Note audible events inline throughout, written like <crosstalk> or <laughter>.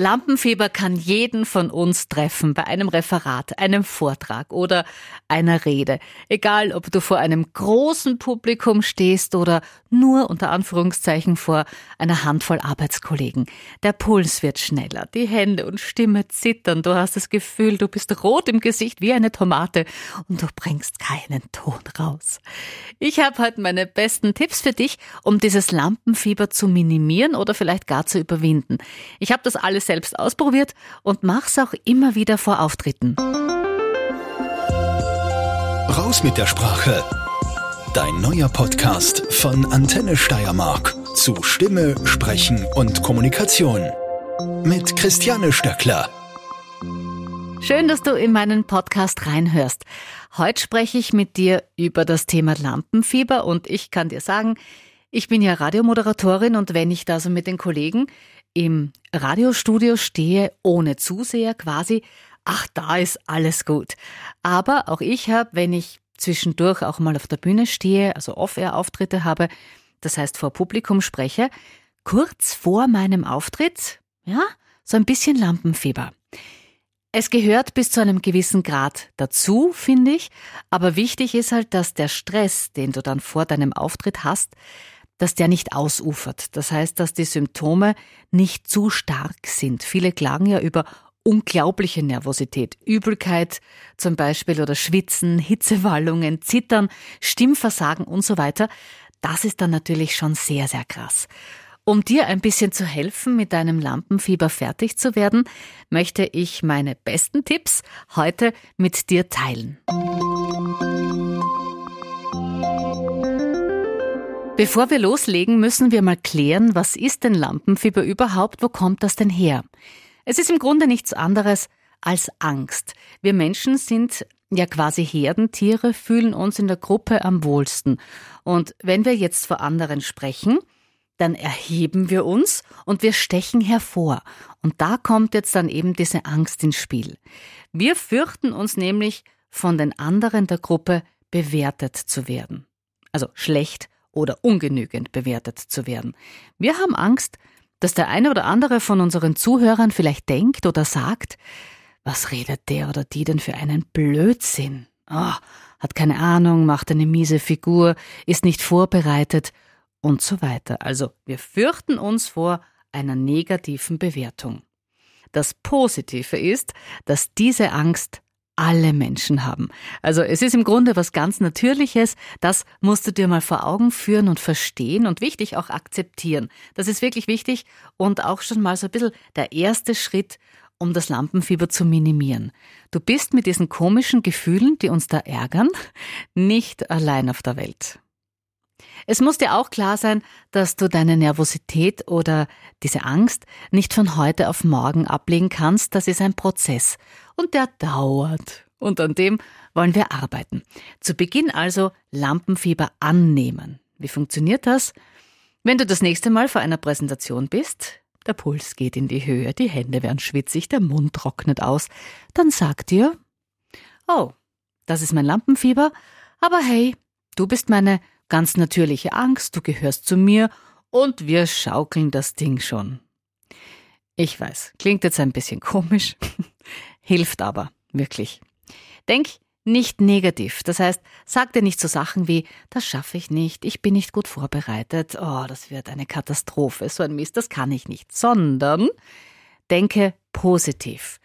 Lampenfieber kann jeden von uns treffen bei einem Referat, einem Vortrag oder einer Rede. Egal, ob du vor einem großen Publikum stehst oder nur unter Anführungszeichen vor einer Handvoll Arbeitskollegen. Der Puls wird schneller, die Hände und Stimme zittern. Du hast das Gefühl, du bist rot im Gesicht wie eine Tomate und du bringst keinen Ton raus. Ich habe heute meine besten Tipps für dich, um dieses Lampenfieber zu minimieren oder vielleicht gar zu überwinden. Ich habe das alles selbst ausprobiert und mach's auch immer wieder vor Auftritten. Raus mit der Sprache. Dein neuer Podcast von Antenne Steiermark zu Stimme, Sprechen und Kommunikation. Mit Christiane Stöckler. Schön, dass du in meinen Podcast reinhörst. Heute spreche ich mit dir über das Thema Lampenfieber und ich kann dir sagen, ich bin ja Radiomoderatorin und wenn ich da so mit den Kollegen im Radiostudio stehe, ohne Zuseher quasi, ach, da ist alles gut. Aber auch ich habe, wenn ich zwischendurch auch mal auf der Bühne stehe, also Off-Air-Auftritte habe, das heißt vor Publikum spreche, kurz vor meinem Auftritt, ja, so ein bisschen Lampenfieber. Es gehört bis zu einem gewissen Grad dazu, finde ich, aber wichtig ist halt, dass der Stress, den du dann vor deinem Auftritt hast, dass der nicht ausufert. Das heißt, dass die Symptome nicht zu stark sind. Viele klagen ja über unglaubliche Nervosität, Übelkeit zum Beispiel oder Schwitzen, Hitzewallungen, Zittern, Stimmversagen und so weiter. Das ist dann natürlich schon sehr, sehr krass. Um dir ein bisschen zu helfen, mit deinem Lampenfieber fertig zu werden, möchte ich meine besten Tipps heute mit dir teilen. Bevor wir loslegen, müssen wir mal klären, was ist denn Lampenfieber überhaupt? Wo kommt das denn her? Es ist im Grunde nichts anderes als Angst. Wir Menschen sind ja quasi Herdentiere, fühlen uns in der Gruppe am wohlsten. Und wenn wir jetzt vor anderen sprechen, dann erheben wir uns und wir stechen hervor. Und da kommt jetzt dann eben diese Angst ins Spiel. Wir fürchten uns nämlich, von den anderen der Gruppe bewertet zu werden. Also schlecht oder ungenügend bewertet zu werden. Wir haben Angst, dass der eine oder andere von unseren Zuhörern vielleicht denkt oder sagt, was redet der oder die denn für einen Blödsinn? Oh, hat keine Ahnung, macht eine miese Figur, ist nicht vorbereitet und so weiter. Also wir fürchten uns vor einer negativen Bewertung. Das Positive ist, dass diese Angst alle Menschen haben. Also es ist im Grunde was ganz Natürliches, das musst du dir mal vor Augen führen und verstehen und wichtig auch akzeptieren. Das ist wirklich wichtig und auch schon mal so ein bisschen der erste Schritt, um das Lampenfieber zu minimieren. Du bist mit diesen komischen Gefühlen, die uns da ärgern, nicht allein auf der Welt. Es muss dir auch klar sein, dass du deine Nervosität oder diese Angst nicht von heute auf morgen ablegen kannst. Das ist ein Prozess und der dauert. Und an dem wollen wir arbeiten. Zu Beginn also Lampenfieber annehmen. Wie funktioniert das? Wenn du das nächste Mal vor einer Präsentation bist, der Puls geht in die Höhe, die Hände werden schwitzig, der Mund trocknet aus, dann sag dir, oh, das ist mein Lampenfieber, aber hey, du bist meine Ganz natürliche Angst, du gehörst zu mir und wir schaukeln das Ding schon. Ich weiß, klingt jetzt ein bisschen komisch, <laughs> hilft aber wirklich. Denk nicht negativ. Das heißt, sag dir nicht so Sachen wie, das schaffe ich nicht, ich bin nicht gut vorbereitet, oh, das wird eine Katastrophe, so ein Mist, das kann ich nicht, sondern denke positiv.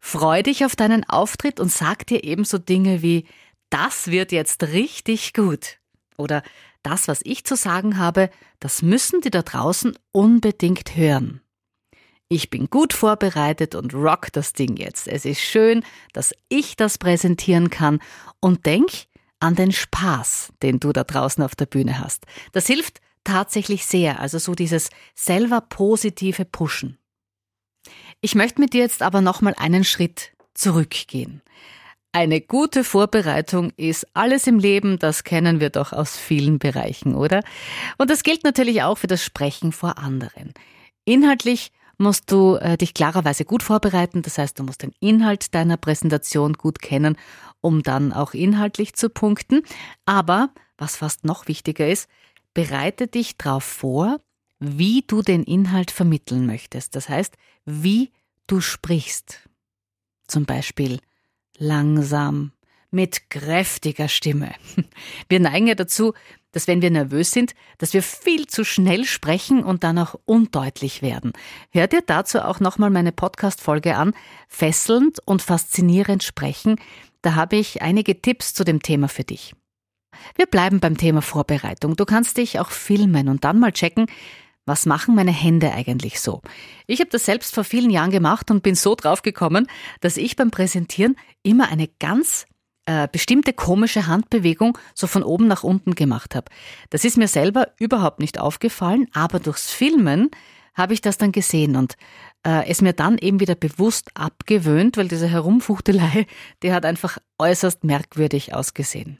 Freu dich auf deinen Auftritt und sag dir ebenso Dinge wie, das wird jetzt richtig gut. Oder das, was ich zu sagen habe, das müssen die da draußen unbedingt hören. Ich bin gut vorbereitet und rock das Ding jetzt. Es ist schön, dass ich das präsentieren kann und denk an den Spaß, den du da draußen auf der Bühne hast. Das hilft tatsächlich sehr, also so dieses selber positive Pushen. Ich möchte mit dir jetzt aber nochmal einen Schritt zurückgehen. Eine gute Vorbereitung ist alles im Leben, das kennen wir doch aus vielen Bereichen, oder? Und das gilt natürlich auch für das Sprechen vor anderen. Inhaltlich musst du äh, dich klarerweise gut vorbereiten, das heißt, du musst den Inhalt deiner Präsentation gut kennen, um dann auch inhaltlich zu punkten. Aber, was fast noch wichtiger ist, bereite dich darauf vor, wie du den Inhalt vermitteln möchtest. Das heißt, wie du sprichst. Zum Beispiel langsam, mit kräftiger Stimme. <laughs> Wir neigen ja dazu, dass wenn wir nervös sind, dass wir viel zu schnell sprechen und dann auch undeutlich werden. Hör dir dazu auch nochmal meine Podcast-Folge an, fesselnd und faszinierend sprechen. Da habe ich einige Tipps zu dem Thema für dich. Wir bleiben beim Thema Vorbereitung. Du kannst dich auch filmen und dann mal checken, was machen meine Hände eigentlich so? Ich habe das selbst vor vielen Jahren gemacht und bin so drauf gekommen, dass ich beim Präsentieren immer eine ganz äh, bestimmte komische Handbewegung so von oben nach unten gemacht habe. Das ist mir selber überhaupt nicht aufgefallen, aber durchs Filmen habe ich das dann gesehen und äh, es mir dann eben wieder bewusst abgewöhnt, weil diese Herumfuchtelei, die hat einfach äußerst merkwürdig ausgesehen.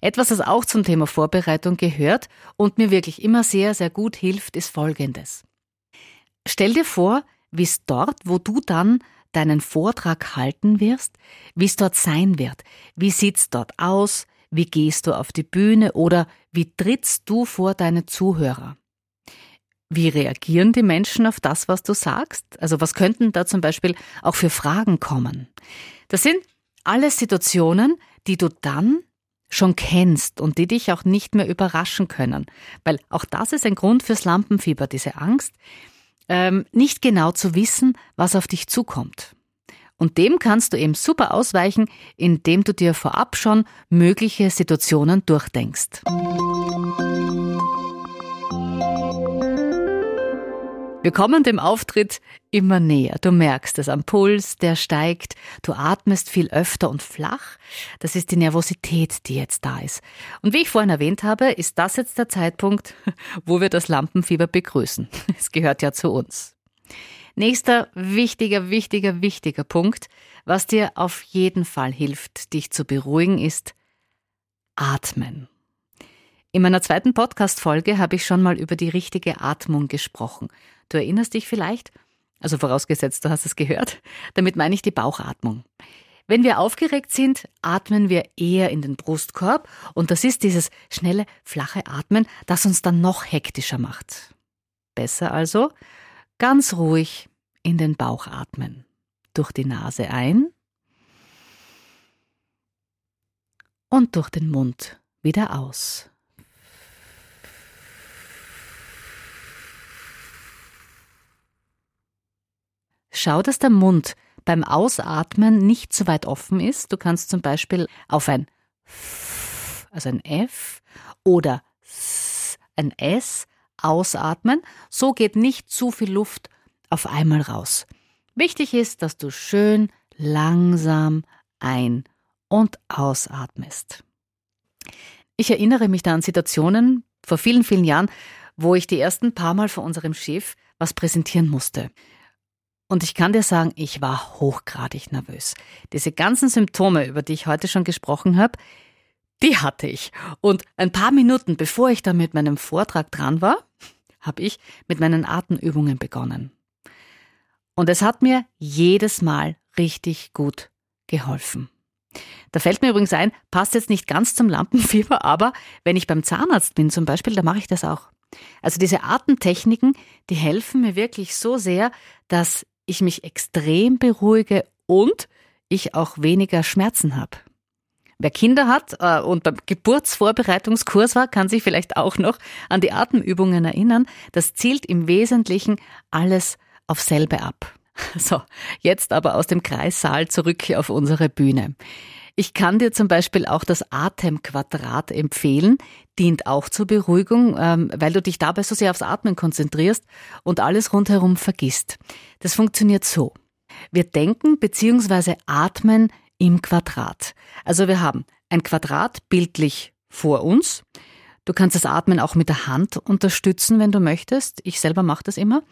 Etwas, das auch zum Thema Vorbereitung gehört und mir wirklich immer sehr, sehr gut hilft, ist Folgendes. Stell dir vor, wie es dort, wo du dann deinen Vortrag halten wirst, wie es dort sein wird. Wie sieht's dort aus? Wie gehst du auf die Bühne oder wie trittst du vor deine Zuhörer? Wie reagieren die Menschen auf das, was du sagst? Also was könnten da zum Beispiel auch für Fragen kommen? Das sind alles Situationen, die du dann schon kennst und die dich auch nicht mehr überraschen können. Weil auch das ist ein Grund fürs Lampenfieber, diese Angst, ähm, nicht genau zu wissen, was auf dich zukommt. Und dem kannst du eben super ausweichen, indem du dir vorab schon mögliche Situationen durchdenkst. Wir kommen dem Auftritt immer näher. Du merkst es am Puls, der steigt. Du atmest viel öfter und flach. Das ist die Nervosität, die jetzt da ist. Und wie ich vorhin erwähnt habe, ist das jetzt der Zeitpunkt, <laughs> wo wir das Lampenfieber begrüßen. <laughs> Es gehört ja zu uns. Nächster wichtiger, wichtiger, wichtiger Punkt, was dir auf jeden Fall hilft, dich zu beruhigen, ist Atmen. In meiner zweiten Podcast-Folge habe ich schon mal über die richtige Atmung gesprochen. Du erinnerst dich vielleicht? Also vorausgesetzt, du hast es gehört. <laughs> Damit meine ich die Bauchatmung. Wenn wir aufgeregt sind, atmen wir eher in den Brustkorb und das ist dieses schnelle, flache Atmen, das uns dann noch hektischer macht. Besser also, ganz ruhig in den Bauch atmen. Durch die Nase ein und durch den Mund wieder aus. Schau, dass der Mund beim Ausatmen nicht zu weit offen ist. Du kannst zum Beispiel auf ein F, also ein F oder S, ein S ausatmen. So geht nicht zu viel Luft auf einmal raus. Wichtig ist, dass du schön langsam ein- und ausatmest. Ich erinnere mich da an Situationen vor vielen, vielen Jahren, wo ich die ersten paar Mal vor unserem Chef was präsentieren musste. Und ich kann dir sagen, ich war hochgradig nervös. Diese ganzen Symptome, über die ich heute schon gesprochen habe, die hatte ich. Und ein paar Minuten bevor ich da mit meinem Vortrag dran war, habe ich mit meinen Atemübungen begonnen. Und es hat mir jedes Mal richtig gut geholfen. Da fällt mir übrigens ein, passt jetzt nicht ganz zum Lampenfieber, aber wenn ich beim Zahnarzt bin zum Beispiel, da mache ich das auch. Also diese Atemtechniken, die helfen mir wirklich so sehr, dass ich mich extrem beruhige und ich auch weniger Schmerzen habe. Wer Kinder hat äh, und beim Geburtsvorbereitungskurs war, kann sich vielleicht auch noch an die Atemübungen erinnern. Das zielt im Wesentlichen alles auf selbe ab. <laughs> So, jetzt aber aus dem Kreissaal zurück auf unsere Bühne. Ich kann dir zum Beispiel auch das Atemquadrat empfehlen, dient auch zur Beruhigung, ähm, weil du dich dabei so sehr aufs Atmen konzentrierst und alles rundherum vergisst. Das funktioniert so. Wir denken bzw. atmen im Quadrat. Also wir haben ein Quadrat bildlich vor uns. Du kannst das Atmen auch mit der Hand unterstützen, wenn du möchtest. Ich selber mache das immer.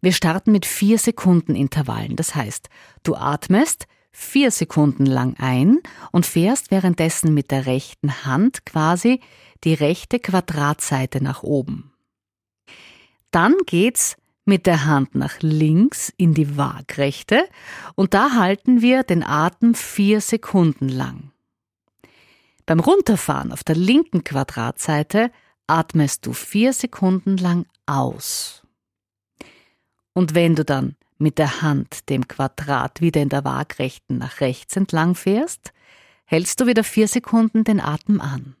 Wir starten mit vier Sekunden Intervallen. Das heißt, du atmest vier Sekunden lang ein und fährst währenddessen mit der rechten Hand quasi die rechte Quadratseite nach oben. Dann geht's mit der Hand nach links in die Waagrechte und da halten wir den Atem vier Sekunden lang. Beim Runterfahren auf der linken Quadratseite atmest du vier Sekunden lang aus. Und wenn du dann mit der Hand dem Quadrat wieder in der Waagrechten nach rechts entlang fährst, hältst du wieder vier Sekunden den Atem an.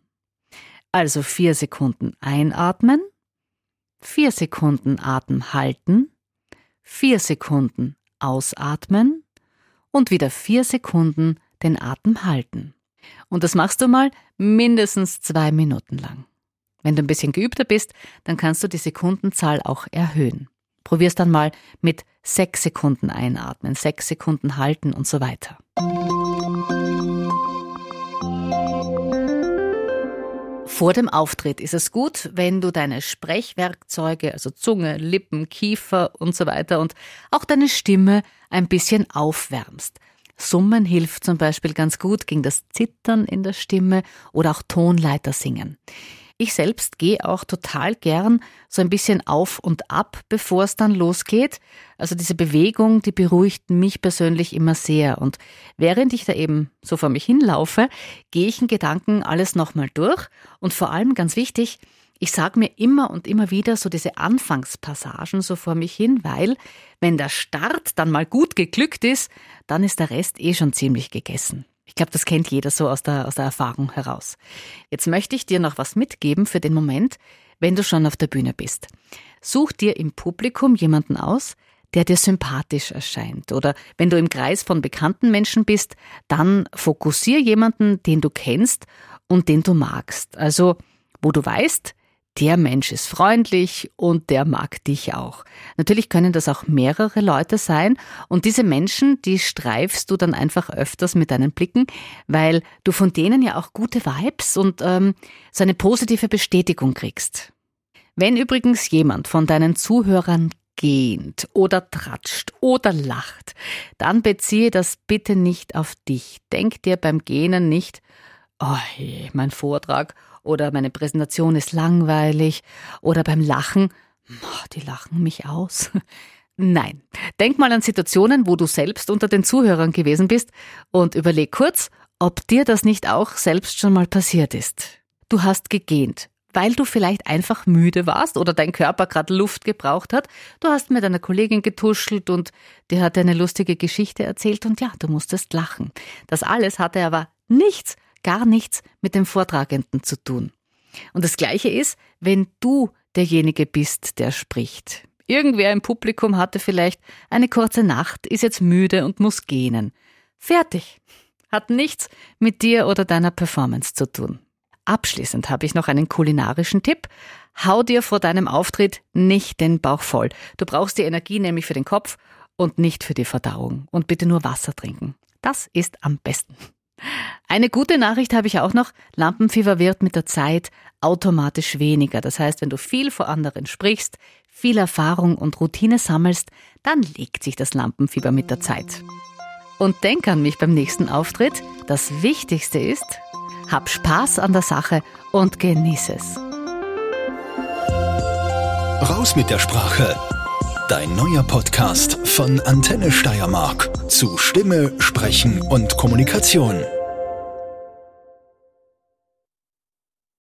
Also vier Sekunden einatmen, vier Sekunden Atem halten, vier Sekunden ausatmen und wieder vier Sekunden den Atem halten. Und das machst du mal mindestens zwei Minuten lang. Wenn du ein bisschen geübter bist, dann kannst du die Sekundenzahl auch erhöhen. Probier's dann mal mit sechs Sekunden einatmen, sechs Sekunden halten und so weiter. Vor dem Auftritt ist es gut, wenn du deine Sprechwerkzeuge, also Zunge, Lippen, Kiefer und so weiter und auch deine Stimme ein bisschen aufwärmst. Summen hilft zum Beispiel ganz gut gegen das Zittern in der Stimme oder auch Tonleiter singen. Ich selbst gehe auch total gern so ein bisschen auf und ab, bevor es dann losgeht. Also diese Bewegung, die beruhigt mich persönlich immer sehr. Und während ich da eben so vor mich hinlaufe, gehe ich in Gedanken alles nochmal durch. Und vor allem ganz wichtig, ich sage mir immer und immer wieder so diese Anfangspassagen so vor mich hin, weil wenn der Start dann mal gut geglückt ist, dann ist der Rest eh schon ziemlich gegessen. Ich glaube, das kennt jeder so aus der, aus der Erfahrung heraus. Jetzt möchte ich dir noch was mitgeben für den Moment, wenn du schon auf der Bühne bist. Such dir im Publikum jemanden aus, der dir sympathisch erscheint. Oder wenn du im Kreis von bekannten Menschen bist, dann fokussier jemanden, den du kennst und den du magst. Also, wo du weißt, der Mensch ist freundlich und der mag dich auch. Natürlich können das auch mehrere Leute sein und diese Menschen, die streifst du dann einfach öfters mit deinen Blicken, weil du von denen ja auch gute Vibes und ähm, so eine positive Bestätigung kriegst. Wenn übrigens jemand von deinen Zuhörern gähnt oder tratscht oder lacht, dann beziehe das bitte nicht auf dich. Denk dir beim Gähnen nicht, oh je, mein Vortrag oder meine Präsentation ist langweilig oder beim Lachen, die lachen mich aus. <laughs> Nein, denk mal an Situationen, wo du selbst unter den Zuhörern gewesen bist und überleg kurz, ob dir das nicht auch selbst schon mal passiert ist. Du hast gegähnt, weil du vielleicht einfach müde warst oder dein Körper gerade Luft gebraucht hat. Du hast mit einer Kollegin getuschelt und dir hat eine lustige Geschichte erzählt und ja, du musstest lachen. Das alles hatte aber nichts gar nichts mit dem Vortragenden zu tun. Und das Gleiche ist, wenn du derjenige bist, der spricht. Irgendwer im Publikum hatte vielleicht eine kurze Nacht, ist jetzt müde und muss gähnen. Fertig. Hat nichts mit dir oder deiner Performance zu tun. Abschließend habe ich noch einen kulinarischen Tipp. Hau dir vor deinem Auftritt nicht den Bauch voll. Du brauchst die Energie nämlich für den Kopf und nicht für die Verdauung. Und bitte nur Wasser trinken. Das ist am besten. Eine gute Nachricht habe ich auch noch. Lampenfieber wird mit der Zeit automatisch weniger. Das heißt, wenn du viel vor anderen sprichst, viel Erfahrung und Routine sammelst, dann legt sich das Lampenfieber mit der Zeit. Und denk an mich beim nächsten Auftritt. Das Wichtigste ist, hab Spaß an der Sache und genieße es. Raus mit der Sprache. Dein neuer Podcast von Antenne Steiermark zu Stimme, Sprechen und Kommunikation.